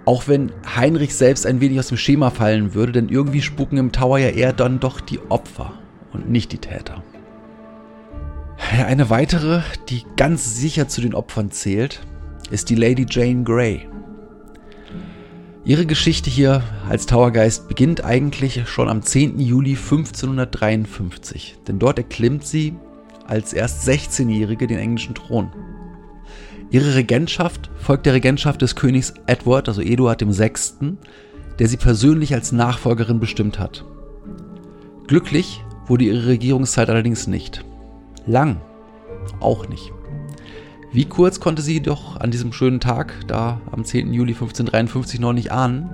Auch wenn Heinrich selbst ein wenig aus dem Schema fallen würde, denn irgendwie spuken im Tower ja eher dann doch die Opfer und nicht die Täter. Eine weitere, die ganz sicher zu den Opfern zählt, ist die Lady Jane Grey. Ihre Geschichte hier als Towergeist beginnt eigentlich schon am 10. Juli 1553, denn dort erklimmt sie als erst 16-Jährige den englischen Thron. Ihre Regentschaft folgt der Regentschaft des Königs Edward, also Eduard VI., der sie persönlich als Nachfolgerin bestimmt hat. Glücklich wurde ihre Regierungszeit allerdings nicht. Lang auch nicht. Wie kurz konnte sie doch an diesem schönen Tag, da am 10. Juli 1553, noch nicht ahnen.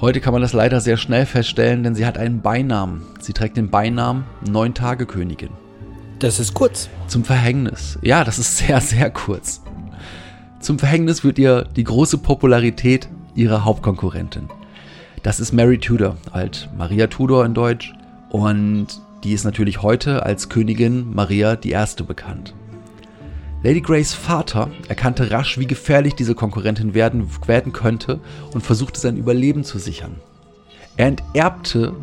Heute kann man das leider sehr schnell feststellen, denn sie hat einen Beinamen. Sie trägt den Beinamen Neun-Tage-Königin. Das ist kurz. Zum Verhängnis. Ja, das ist sehr, sehr kurz. Zum Verhängnis wird ihr die große Popularität ihrer Hauptkonkurrentin. Das ist Mary Tudor, alt Maria Tudor in Deutsch. Und die ist natürlich heute als Königin Maria I. bekannt. Lady Greys Vater erkannte rasch, wie gefährlich diese Konkurrentin werden, werden könnte und versuchte sein Überleben zu sichern. Er enterbte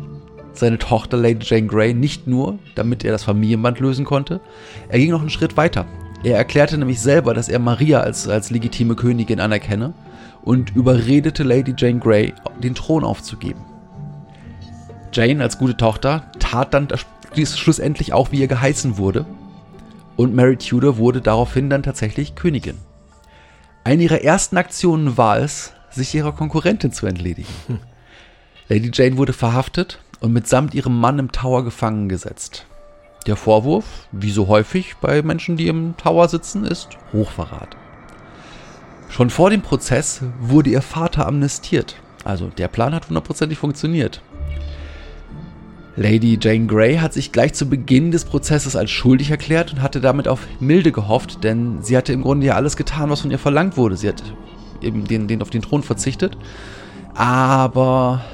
seine Tochter Lady Jane Grey nicht nur, damit er das Familienband lösen konnte, er ging noch einen Schritt weiter. Er erklärte nämlich selber, dass er Maria als, als legitime Königin anerkenne und überredete Lady Jane Grey, den Thron aufzugeben. Jane als gute Tochter tat dann schlussendlich auch, wie ihr geheißen wurde, und Mary Tudor wurde daraufhin dann tatsächlich Königin. Eine ihrer ersten Aktionen war es, sich ihrer Konkurrentin zu entledigen. Lady Jane wurde verhaftet und mitsamt ihrem Mann im Tower gefangen gesetzt. Der Vorwurf, wie so häufig bei Menschen, die im Tower sitzen, ist Hochverrat. Schon vor dem Prozess wurde ihr Vater amnestiert. Also der Plan hat hundertprozentig funktioniert. Lady Jane Grey hat sich gleich zu Beginn des Prozesses als schuldig erklärt und hatte damit auf Milde gehofft, denn sie hatte im Grunde ja alles getan, was von ihr verlangt wurde. Sie hat eben den, den auf den Thron verzichtet. Aber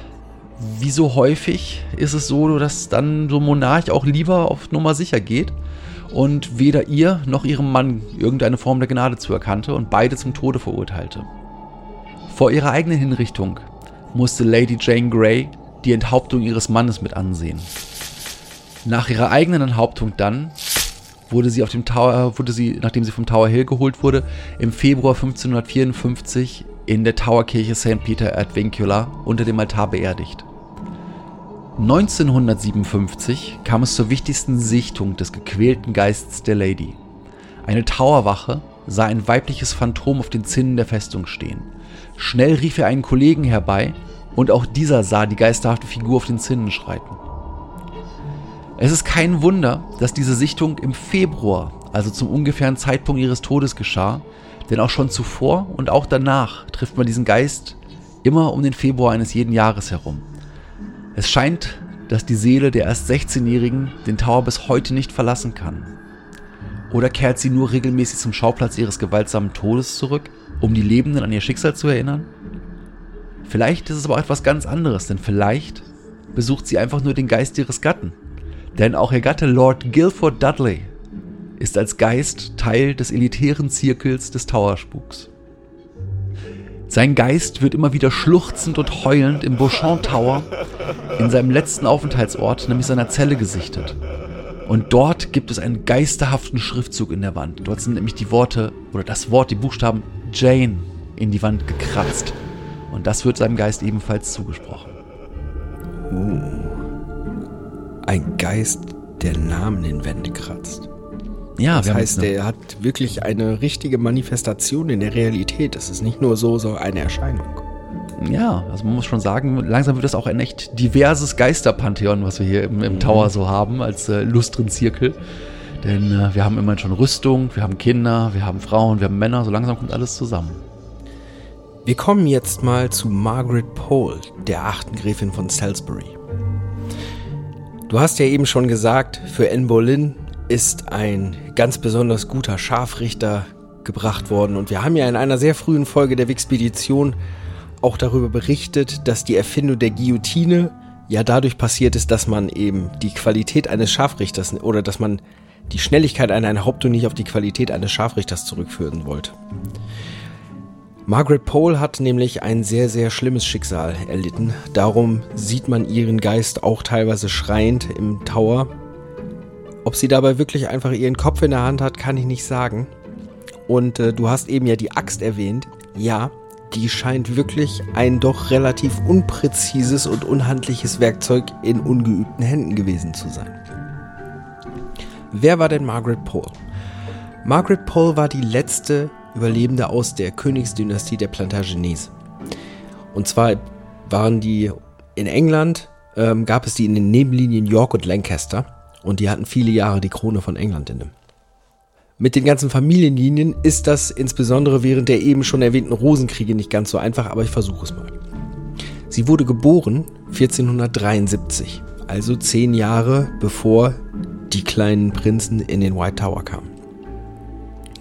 wie so häufig ist es so, dass dann so ein Monarch auch lieber auf Nummer sicher geht und weder ihr noch ihrem Mann irgendeine Form der Gnade zuerkannte und beide zum Tode verurteilte. Vor ihrer eigenen Hinrichtung musste Lady Jane Grey die Enthauptung ihres Mannes mit ansehen. Nach ihrer eigenen Enthauptung dann wurde sie auf dem Tower, wurde sie, nachdem sie vom Tower Hill geholt wurde, im Februar 1554 in der Towerkirche St. Peter ad Vincula unter dem Altar beerdigt. 1957 kam es zur wichtigsten Sichtung des gequälten Geistes der Lady. Eine Towerwache sah ein weibliches Phantom auf den Zinnen der Festung stehen. Schnell rief er einen Kollegen herbei, und auch dieser sah die geisterhafte Figur auf den Zinnen schreiten. Es ist kein Wunder, dass diese Sichtung im Februar, also zum ungefähren Zeitpunkt ihres Todes geschah, denn auch schon zuvor und auch danach trifft man diesen Geist immer um den Februar eines jeden Jahres herum. Es scheint, dass die Seele der erst 16-Jährigen den Tower bis heute nicht verlassen kann. Oder kehrt sie nur regelmäßig zum Schauplatz ihres gewaltsamen Todes zurück, um die Lebenden an ihr Schicksal zu erinnern? Vielleicht ist es aber auch etwas ganz anderes, denn vielleicht besucht sie einfach nur den Geist ihres Gatten. Denn auch ihr Gatte Lord Guilford Dudley ist als Geist Teil des elitären Zirkels des Towerspuks. Sein Geist wird immer wieder schluchzend und heulend im Beauchamp Tower in seinem letzten Aufenthaltsort, nämlich seiner Zelle, gesichtet. Und dort gibt es einen geisterhaften Schriftzug in der Wand. Dort sind nämlich die Worte oder das Wort, die Buchstaben Jane in die Wand gekratzt. Und das wird seinem Geist ebenfalls zugesprochen. Uh, ein Geist, der Namen in Wände kratzt. Ja, Das heißt, der hat wirklich eine richtige Manifestation in der Realität. Es ist nicht nur so, so eine Erscheinung. Ja, also man muss schon sagen, langsam wird das auch ein echt diverses Geisterpantheon, was wir hier im, im Tower so haben, als äh, lustren Zirkel. Denn äh, wir haben immerhin schon Rüstung, wir haben Kinder, wir haben Frauen, wir haben Männer, so langsam kommt alles zusammen. Wir kommen jetzt mal zu Margaret Pole, der achten Gräfin von Salisbury. Du hast ja eben schon gesagt, für Anne Boleyn ist ein ganz besonders guter Scharfrichter gebracht worden. Und wir haben ja in einer sehr frühen Folge der Wixpedition auch darüber berichtet, dass die Erfindung der Guillotine ja dadurch passiert ist, dass man eben die Qualität eines Scharfrichters oder dass man die Schnelligkeit einer Enthauptung nicht auf die Qualität eines Scharfrichters zurückführen wollte. Margaret Pole hat nämlich ein sehr, sehr schlimmes Schicksal erlitten. Darum sieht man ihren Geist auch teilweise schreiend im Tower. Ob sie dabei wirklich einfach ihren Kopf in der Hand hat, kann ich nicht sagen. Und äh, du hast eben ja die Axt erwähnt. Ja, die scheint wirklich ein doch relativ unpräzises und unhandliches Werkzeug in ungeübten Händen gewesen zu sein. Wer war denn Margaret Pole? Margaret Pole war die letzte Überlebende aus der Königsdynastie der Plantagenets. Und zwar waren die in England, ähm, gab es die in den Nebenlinien York und Lancaster und die hatten viele Jahre die Krone von England inne. Mit den ganzen Familienlinien ist das insbesondere während der eben schon erwähnten Rosenkriege nicht ganz so einfach, aber ich versuche es mal. Sie wurde geboren 1473, also zehn Jahre bevor die kleinen Prinzen in den White Tower kamen.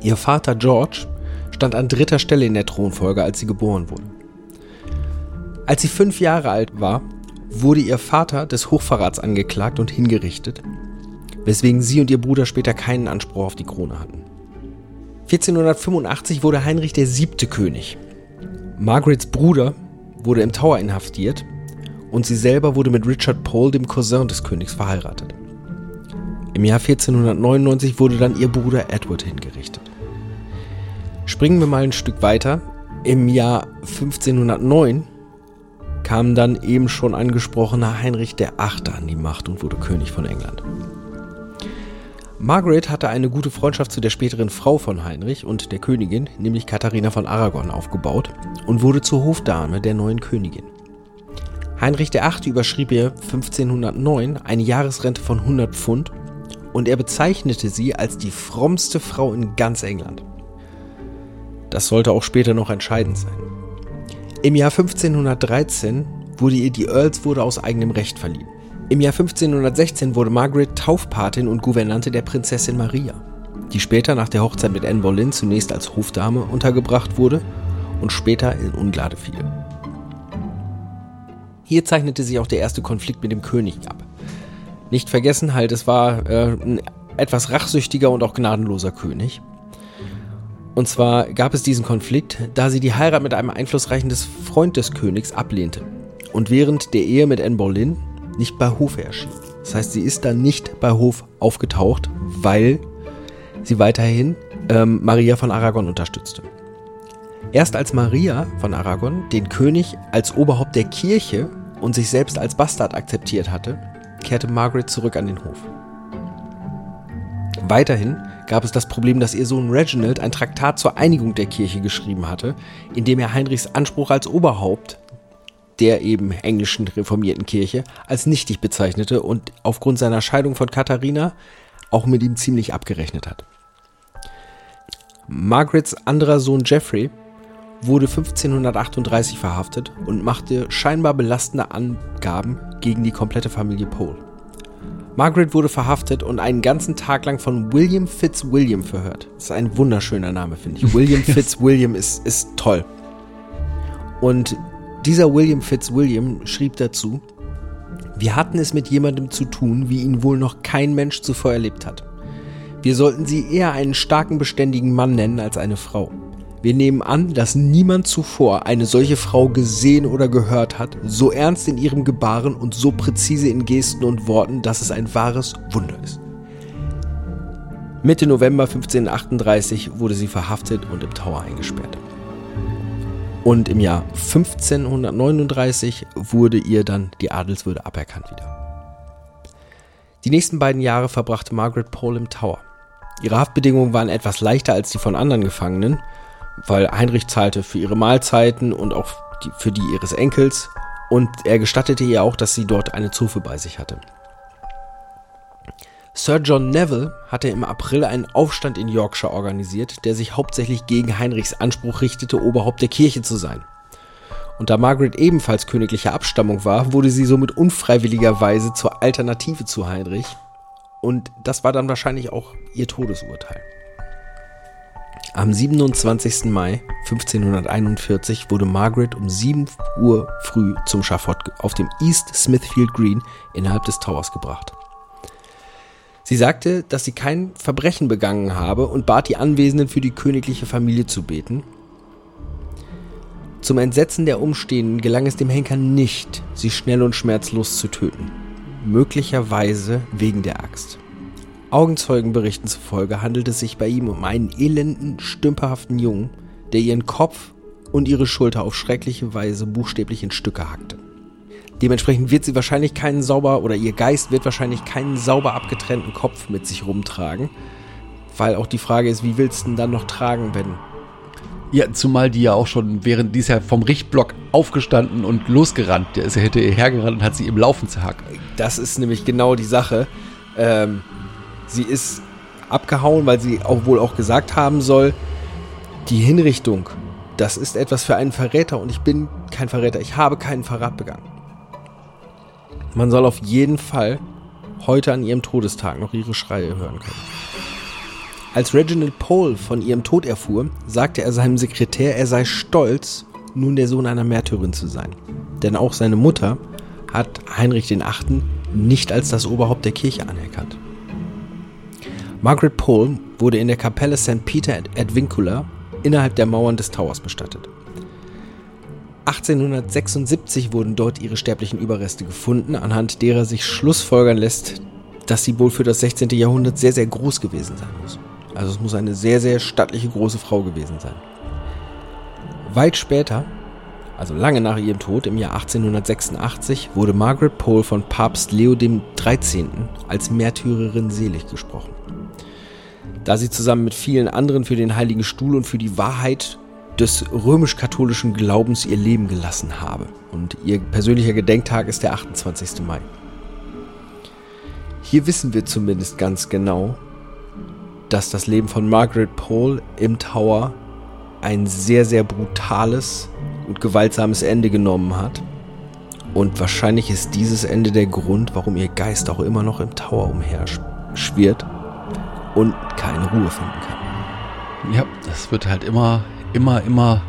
Ihr Vater George stand an dritter Stelle in der Thronfolge, als sie geboren wurde. Als sie fünf Jahre alt war, wurde ihr Vater des Hochverrats angeklagt und hingerichtet, weswegen sie und ihr Bruder später keinen Anspruch auf die Krone hatten. 1485 wurde Heinrich der siebte König. Margarets Bruder wurde im Tower inhaftiert und sie selber wurde mit Richard Pole, dem Cousin des Königs, verheiratet. Im Jahr 1499 wurde dann ihr Bruder Edward hingerichtet. Springen wir mal ein Stück weiter. Im Jahr 1509 kam dann eben schon angesprochener Heinrich VIII. an die Macht und wurde König von England. Margaret hatte eine gute Freundschaft zu der späteren Frau von Heinrich und der Königin, nämlich Katharina von Aragon, aufgebaut und wurde zur Hofdame der neuen Königin. Heinrich VIII. überschrieb ihr 1509 eine Jahresrente von 100 Pfund und er bezeichnete sie als die frommste Frau in ganz England. Das sollte auch später noch entscheidend sein. Im Jahr 1513 wurde ihr die Earlswurde aus eigenem Recht verliehen. Im Jahr 1516 wurde Margaret Taufpatin und Gouvernante der Prinzessin Maria, die später nach der Hochzeit mit Anne Boleyn zunächst als Hofdame untergebracht wurde und später in Unglade fiel. Hier zeichnete sich auch der erste Konflikt mit dem König ab. Nicht vergessen halt, es war äh, ein etwas rachsüchtiger und auch gnadenloser König. Und zwar gab es diesen Konflikt, da sie die Heirat mit einem einflussreichen Freund des Königs ablehnte und während der Ehe mit Anne Boleyn nicht bei Hof erschien. Das heißt, sie ist dann nicht bei Hof aufgetaucht, weil sie weiterhin ähm, Maria von Aragon unterstützte. Erst als Maria von Aragon den König als Oberhaupt der Kirche und sich selbst als Bastard akzeptiert hatte, kehrte Margaret zurück an den Hof. Weiterhin gab es das Problem, dass ihr Sohn Reginald ein Traktat zur Einigung der Kirche geschrieben hatte, in dem er Heinrichs Anspruch als Oberhaupt der eben englischen reformierten Kirche als nichtig bezeichnete und aufgrund seiner Scheidung von Katharina auch mit ihm ziemlich abgerechnet hat. Margarets anderer Sohn Geoffrey wurde 1538 verhaftet und machte scheinbar belastende Angaben gegen die komplette Familie Pole. Margaret wurde verhaftet und einen ganzen Tag lang von William Fitzwilliam verhört. Das ist ein wunderschöner Name, finde ich. William [laughs] Fitzwilliam ist, ist toll. Und dieser William Fitzwilliam schrieb dazu, wir hatten es mit jemandem zu tun, wie ihn wohl noch kein Mensch zuvor erlebt hat. Wir sollten sie eher einen starken, beständigen Mann nennen als eine Frau. Wir nehmen an, dass niemand zuvor eine solche Frau gesehen oder gehört hat, so ernst in ihrem Gebaren und so präzise in Gesten und Worten, dass es ein wahres Wunder ist. Mitte November 1538 wurde sie verhaftet und im Tower eingesperrt. Und im Jahr 1539 wurde ihr dann die Adelswürde aberkannt wieder. Die nächsten beiden Jahre verbrachte Margaret Pole im Tower. Ihre Haftbedingungen waren etwas leichter als die von anderen Gefangenen, weil Heinrich zahlte für ihre Mahlzeiten und auch für die ihres Enkels und er gestattete ihr auch, dass sie dort eine Zofe bei sich hatte. Sir John Neville hatte im April einen Aufstand in Yorkshire organisiert, der sich hauptsächlich gegen Heinrichs Anspruch richtete, Oberhaupt der Kirche zu sein. Und da Margaret ebenfalls königlicher Abstammung war, wurde sie somit unfreiwilligerweise zur Alternative zu Heinrich. Und das war dann wahrscheinlich auch ihr Todesurteil. Am 27. Mai 1541 wurde Margaret um 7 Uhr früh zum Schafott auf dem East Smithfield Green innerhalb des Towers gebracht. Sie sagte, dass sie kein Verbrechen begangen habe und bat die Anwesenden für die königliche Familie zu beten. Zum Entsetzen der Umstehenden gelang es dem Henker nicht, sie schnell und schmerzlos zu töten. Möglicherweise wegen der Axt. Augenzeugenberichten zufolge handelt es sich bei ihm um einen elenden, stümperhaften Jungen, der ihren Kopf und ihre Schulter auf schreckliche Weise buchstäblich in Stücke hackte. Dementsprechend wird sie wahrscheinlich keinen sauber oder ihr Geist wird wahrscheinlich keinen sauber abgetrennten Kopf mit sich rumtragen. Weil auch die Frage ist, wie willst du denn dann noch tragen, wenn. Ja, zumal die ja auch schon während dies ja vom Richtblock aufgestanden und losgerannt. Der ist ja hinter ihr hergerannt und hat sie im Laufen zerhackt. Das ist nämlich genau die Sache. Ähm, sie ist abgehauen, weil sie auch wohl auch gesagt haben soll, die Hinrichtung, das ist etwas für einen Verräter und ich bin kein Verräter, ich habe keinen Verrat begangen. Man soll auf jeden Fall heute an ihrem Todestag noch ihre Schreie hören können. Als Reginald Pole von ihrem Tod erfuhr, sagte er seinem Sekretär, er sei stolz, nun der Sohn einer Märtyrin zu sein. Denn auch seine Mutter hat Heinrich VIII. nicht als das Oberhaupt der Kirche anerkannt. Margaret Pole wurde in der Kapelle St. Peter at Advincula innerhalb der Mauern des Towers bestattet. 1876 wurden dort ihre sterblichen Überreste gefunden, anhand derer sich schlussfolgern lässt, dass sie wohl für das 16. Jahrhundert sehr, sehr groß gewesen sein muss. Also es muss eine sehr, sehr stattliche große Frau gewesen sein. Weit später, also lange nach ihrem Tod im Jahr 1886, wurde Margaret Pole von Papst Leo XIII. als Märtyrerin selig gesprochen. Da sie zusammen mit vielen anderen für den Heiligen Stuhl und für die Wahrheit des römisch-katholischen Glaubens ihr Leben gelassen habe. Und ihr persönlicher Gedenktag ist der 28. Mai. Hier wissen wir zumindest ganz genau, dass das Leben von Margaret Pole im Tower ein sehr, sehr brutales und gewaltsames Ende genommen hat. Und wahrscheinlich ist dieses Ende der Grund, warum ihr Geist auch immer noch im Tower umherschwirrt und keine Ruhe finden kann. Ja, das wird halt immer, immer, immer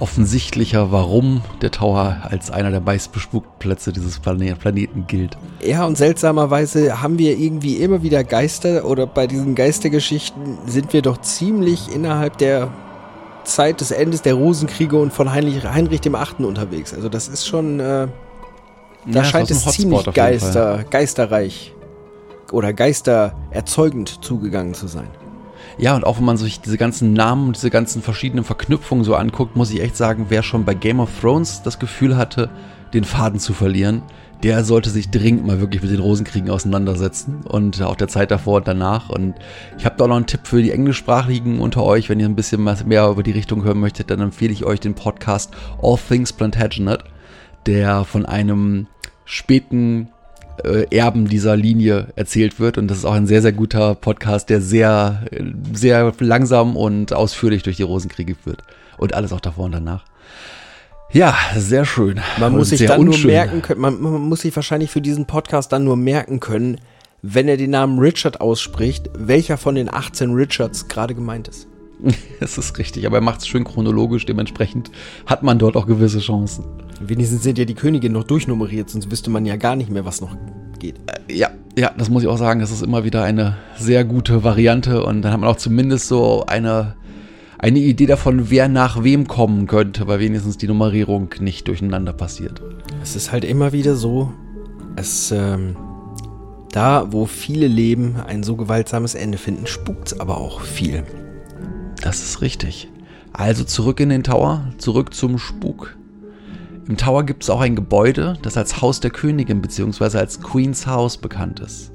offensichtlicher, warum der Tower als einer der meistbespukten Plätze dieses Planeten gilt. Ja, und seltsamerweise haben wir irgendwie immer wieder Geister oder bei diesen Geistergeschichten sind wir doch ziemlich innerhalb der Zeit des Endes der Rosenkriege und von Heinrich, Heinrich dem Achten unterwegs. Also das ist schon, äh, da Ja, scheint es ziemlich Geister, geisterreich oder geistererzeugend zugegangen zu sein. Ja, und auch wenn man sich diese ganzen Namen und diese ganzen verschiedenen Verknüpfungen so anguckt, muss ich echt sagen, wer schon bei Game of Thrones das Gefühl hatte, den Faden zu verlieren, der sollte sich dringend mal wirklich mit den Rosenkriegen auseinandersetzen und auch der Zeit davor und danach. Und ich habe da auch noch einen Tipp für die Englischsprachigen unter euch, wenn ihr ein bisschen mehr über die Richtung hören möchtet, dann empfehle ich euch den Podcast All Things Plantagenet, der von einem späten äh, Erben dieser Linie erzählt wird. Und das ist auch ein sehr, sehr guter Podcast, der sehr, sehr langsam und ausführlich durch die Rosenkriege führt. Und alles auch davor und danach. Ja, sehr schön. Man muss sich dann unschön. nur merken können, man, man muss sich wahrscheinlich für diesen Podcast dann nur merken können, wenn er den Namen Richard ausspricht, welcher von den 18 Richards gerade gemeint ist. [laughs] Das ist richtig, aber er macht es schön chronologisch, dementsprechend hat man dort auch gewisse Chancen. Wenigstens sind ja die Könige noch durchnummeriert, sonst wüsste man ja gar nicht mehr, was noch geht. Ja, ja, das muss ich auch sagen, das ist immer wieder eine sehr gute Variante und dann hat man auch zumindest so eine, eine Idee davon, wer nach wem kommen könnte, weil wenigstens die Nummerierung nicht durcheinander passiert. Es ist halt immer wieder so, es, ähm, da wo viele Leben ein so gewaltsames Ende finden, spukt's aber auch viel. Das ist richtig. Also zurück in den Tower, zurück zum Spuk. Im Tower gibt es auch ein Gebäude, das als Haus der Königin bzw. als Queen's House bekannt ist.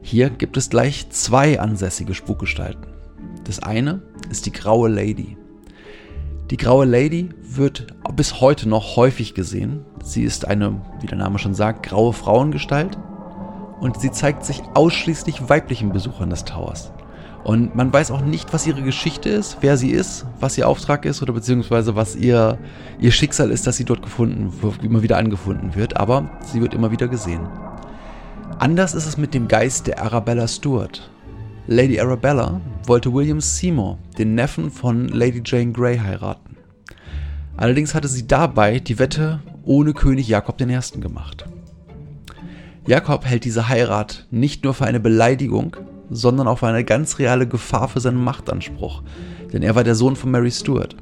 Hier gibt es gleich zwei ansässige Spukgestalten. Das eine ist die Graue Lady. Die Graue Lady wird bis heute noch häufig gesehen. Sie ist eine, wie der Name schon sagt, graue Frauengestalt und sie zeigt sich ausschließlich weiblichen Besuchern des Towers. Und man weiß auch nicht, was ihre Geschichte ist, wer sie ist, was ihr Auftrag ist oder beziehungsweise was ihr, ihr Schicksal ist, dass sie dort gefunden, immer wieder angefunden wird, aber sie wird immer wieder gesehen. Anders ist es mit dem Geist der Arabella Stuart. Lady Arabella wollte William Seymour, den Neffen von Lady Jane Grey, heiraten. Allerdings hatte sie dabei die Wette ohne König Jakob I. gemacht. Jakob hält diese Heirat nicht nur für eine Beleidigung, sondern auch für eine ganz reale Gefahr für seinen Machtanspruch, denn er war der Sohn von Mary Stuart.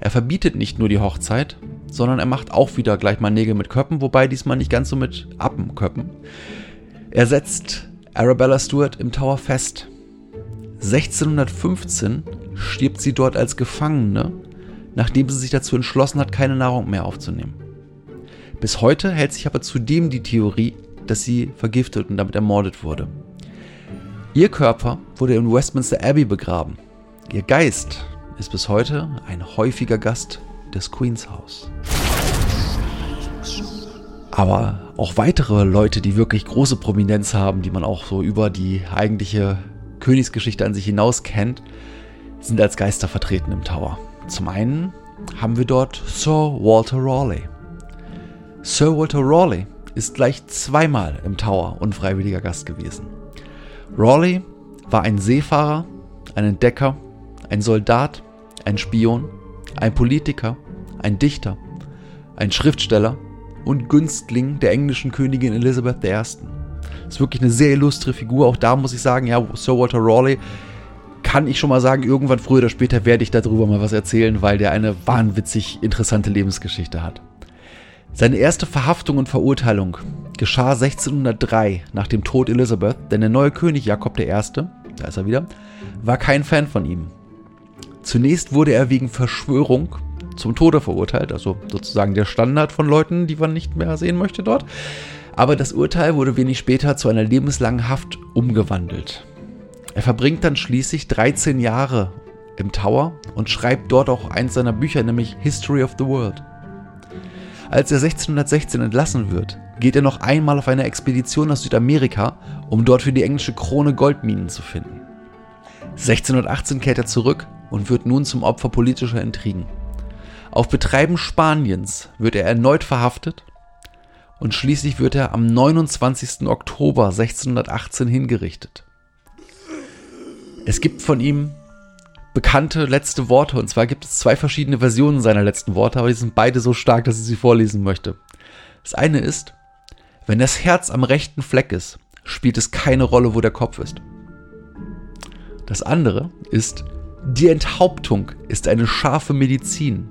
Er verbietet nicht nur die Hochzeit, sondern er macht auch wieder gleich mal Nägel mit Köppen, wobei diesmal nicht ganz so mit Appenköppen. Er setzt Arabella Stuart im Tower fest. 1615 stirbt sie dort als Gefangene, nachdem sie sich dazu entschlossen hat, keine Nahrung mehr aufzunehmen. Bis heute hält sich aber zudem die Theorie, dass sie vergiftet und damit ermordet wurde. Ihr Körper wurde in Westminster Abbey begraben. Ihr Geist ist bis heute ein häufiger Gast des Queen's House. Aber auch weitere Leute, die wirklich große Prominenz haben, die man auch so über die eigentliche Königsgeschichte an sich hinaus kennt, sind als Geister vertreten im Tower. Zum einen haben wir dort Sir Walter Raleigh. Sir Walter Raleigh ist gleich zweimal im Tower unfreiwilliger Gast gewesen. Raleigh war ein Seefahrer, ein Entdecker, ein Soldat, ein Spion, ein Politiker, ein Dichter, ein Schriftsteller und Günstling der englischen Königin Elizabeth I. Ist wirklich eine sehr illustre Figur. Auch da muss ich sagen, ja, Sir Walter Raleigh kann ich schon mal sagen, irgendwann früher oder später werde ich darüber mal was erzählen, weil der eine wahnwitzig interessante Lebensgeschichte hat. Seine erste Verhaftung und Verurteilung geschah 1603 nach dem Tod Elisabeth, denn der neue König Jakob I., da ist er wieder, war kein Fan von ihm. Zunächst wurde er wegen Verschwörung zum Tode verurteilt, also sozusagen der Standard von Leuten, die man nicht mehr sehen möchte dort. Aber das Urteil wurde wenig später zu einer lebenslangen Haft umgewandelt. Er verbringt dann schließlich 13 Jahre im Tower und schreibt dort auch eins seiner Bücher, nämlich History of the World. Als er 1616 entlassen wird, geht er noch einmal auf eine Expedition nach Südamerika, um dort für die englische Krone Goldminen zu finden. 1618 kehrt er zurück und wird nun zum Opfer politischer Intrigen. Auf Betreiben Spaniens wird er erneut verhaftet und schließlich wird er am 29. Oktober 1618 hingerichtet. Es gibt von ihm bekannte letzte Worte und zwar gibt es zwei verschiedene Versionen seiner letzten Worte, aber die sind beide so stark, dass ich sie vorlesen möchte. Das eine ist, wenn das Herz am rechten Fleck ist, spielt es keine Rolle, wo der Kopf ist. Das andere ist, die Enthauptung ist eine scharfe Medizin,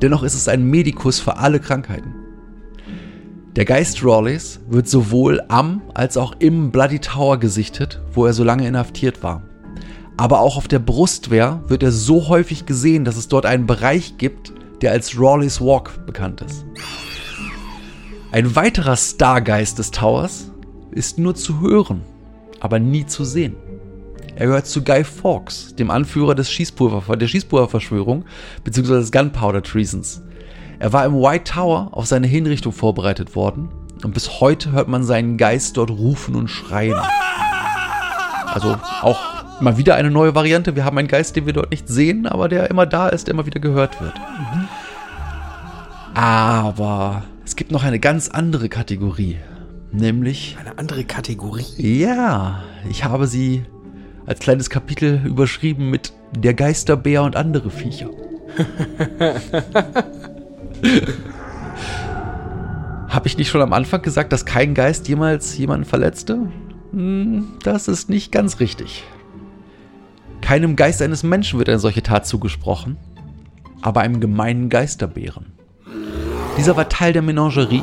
dennoch ist es ein Medikus für alle Krankheiten. Der Geist Rawleys wird sowohl am als auch im Bloody Tower gesichtet, wo er so lange inhaftiert war. Aber auch auf der Brustwehr wird er so häufig gesehen, dass es dort einen Bereich gibt, der als Rawleys Walk bekannt ist. Ein weiterer Stargeist des Towers ist nur zu hören, aber nie zu sehen. Er gehört zu Guy Fawkes, dem Anführer des Schießpulver, der Schießpulververschwörung bzw. des Gunpowder Treasons. Er war im White Tower auf seine Hinrichtung vorbereitet worden und bis heute hört man seinen Geist dort rufen und schreien. Also auch mal wieder eine neue Variante. Wir haben einen Geist, den wir dort nicht sehen, aber der immer da ist, der immer wieder gehört wird. Aber es gibt noch eine ganz andere Kategorie. Nämlich. Eine andere Kategorie. Ja, ich habe sie als kleines Kapitel überschrieben mit Der Geisterbär und andere Viecher. [laughs] Habe ich nicht schon am Anfang gesagt, dass kein Geist jemals jemanden verletzte? Hm, das ist nicht ganz richtig. Keinem Geist eines Menschen wird eine solche Tat zugesprochen, aber einem gemeinen Geisterbären. Dieser war Teil der Menagerie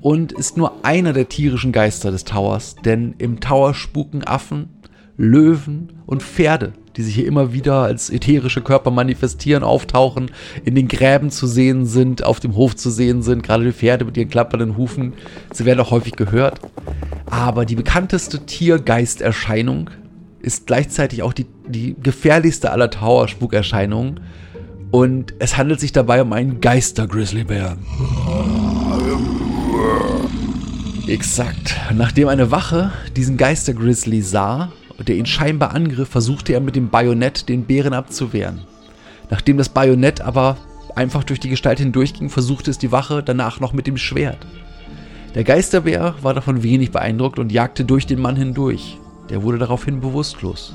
und ist nur einer der tierischen Geister des Towers, denn im Tower spuken Affen, Löwen und Pferde, die sich hier immer wieder als ätherische Körper manifestieren, auftauchen, in den Gräben zu sehen sind, auf dem Hof zu sehen sind, gerade die Pferde mit ihren klappernden Hufen, sie werden auch häufig gehört. Aber die bekannteste Tiergeisterscheinung ist gleichzeitig auch die, die gefährlichste aller Tower-Spukerscheinungen. Und es handelt sich dabei um einen Geister-Grizzlybären. Exakt. Nachdem eine Wache diesen Geister-Grizzly sah, der ihn scheinbar angriff, versuchte er mit dem Bajonett den Bären abzuwehren. Nachdem das Bajonett aber einfach durch die Gestalt hindurchging, versuchte es die Wache danach noch mit dem Schwert. Der Geisterbär war davon wenig beeindruckt und jagte durch den Mann hindurch. Der wurde daraufhin bewusstlos.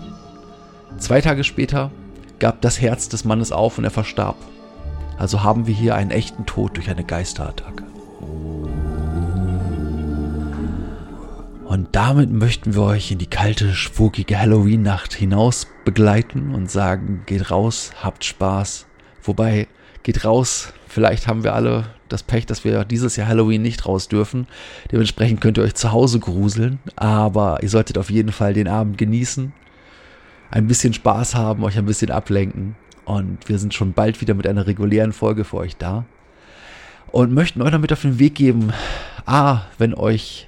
Zwei Tage später gab das Herz des Mannes auf und er verstarb. Also haben wir hier einen echten Tod durch eine Geisterattacke. Und damit möchten wir euch in die kalte, spukige Halloween-Nacht hinaus begleiten und sagen, geht raus, habt Spaß. Wobei, geht raus, vielleicht haben wir alle das Pech, dass wir dieses Jahr Halloween nicht raus dürfen. Dementsprechend könnt ihr euch zu Hause gruseln, aber ihr solltet auf jeden Fall den Abend genießen, ein bisschen Spaß haben, euch ein bisschen ablenken. Und wir sind schon bald wieder mit einer regulären Folge für euch da. Und möchten euch damit auf den Weg geben, ah, wenn euch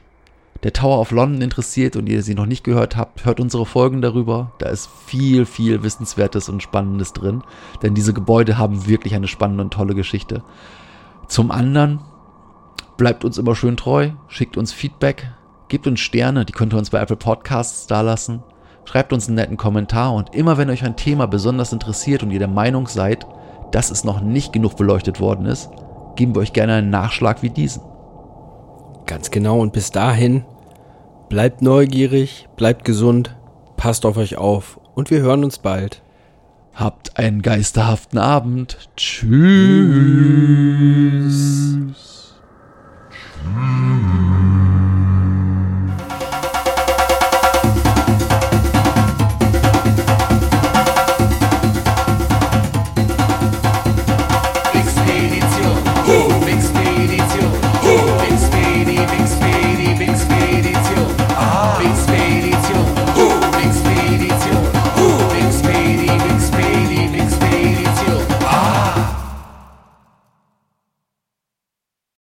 der Tower of London interessiert und ihr sie noch nicht gehört habt, hört unsere Folgen darüber. Da ist viel, viel Wissenswertes und Spannendes drin. Denn diese Gebäude haben wirklich eine spannende und tolle Geschichte. Zum anderen, bleibt uns immer schön treu, schickt uns Feedback, gebt uns Sterne, die könnt ihr uns bei Apple Podcasts dalassen. Schreibt uns einen netten Kommentar und immer wenn euch ein Thema besonders interessiert und ihr der Meinung seid, dass es noch nicht genug beleuchtet worden ist, geben wir euch gerne einen Nachschlag wie diesen. Ganz genau. Und bis dahin, bleibt neugierig, bleibt gesund, passt auf euch auf und wir hören uns bald. Habt einen geisterhaften Abend. Tschüss. Tschüss.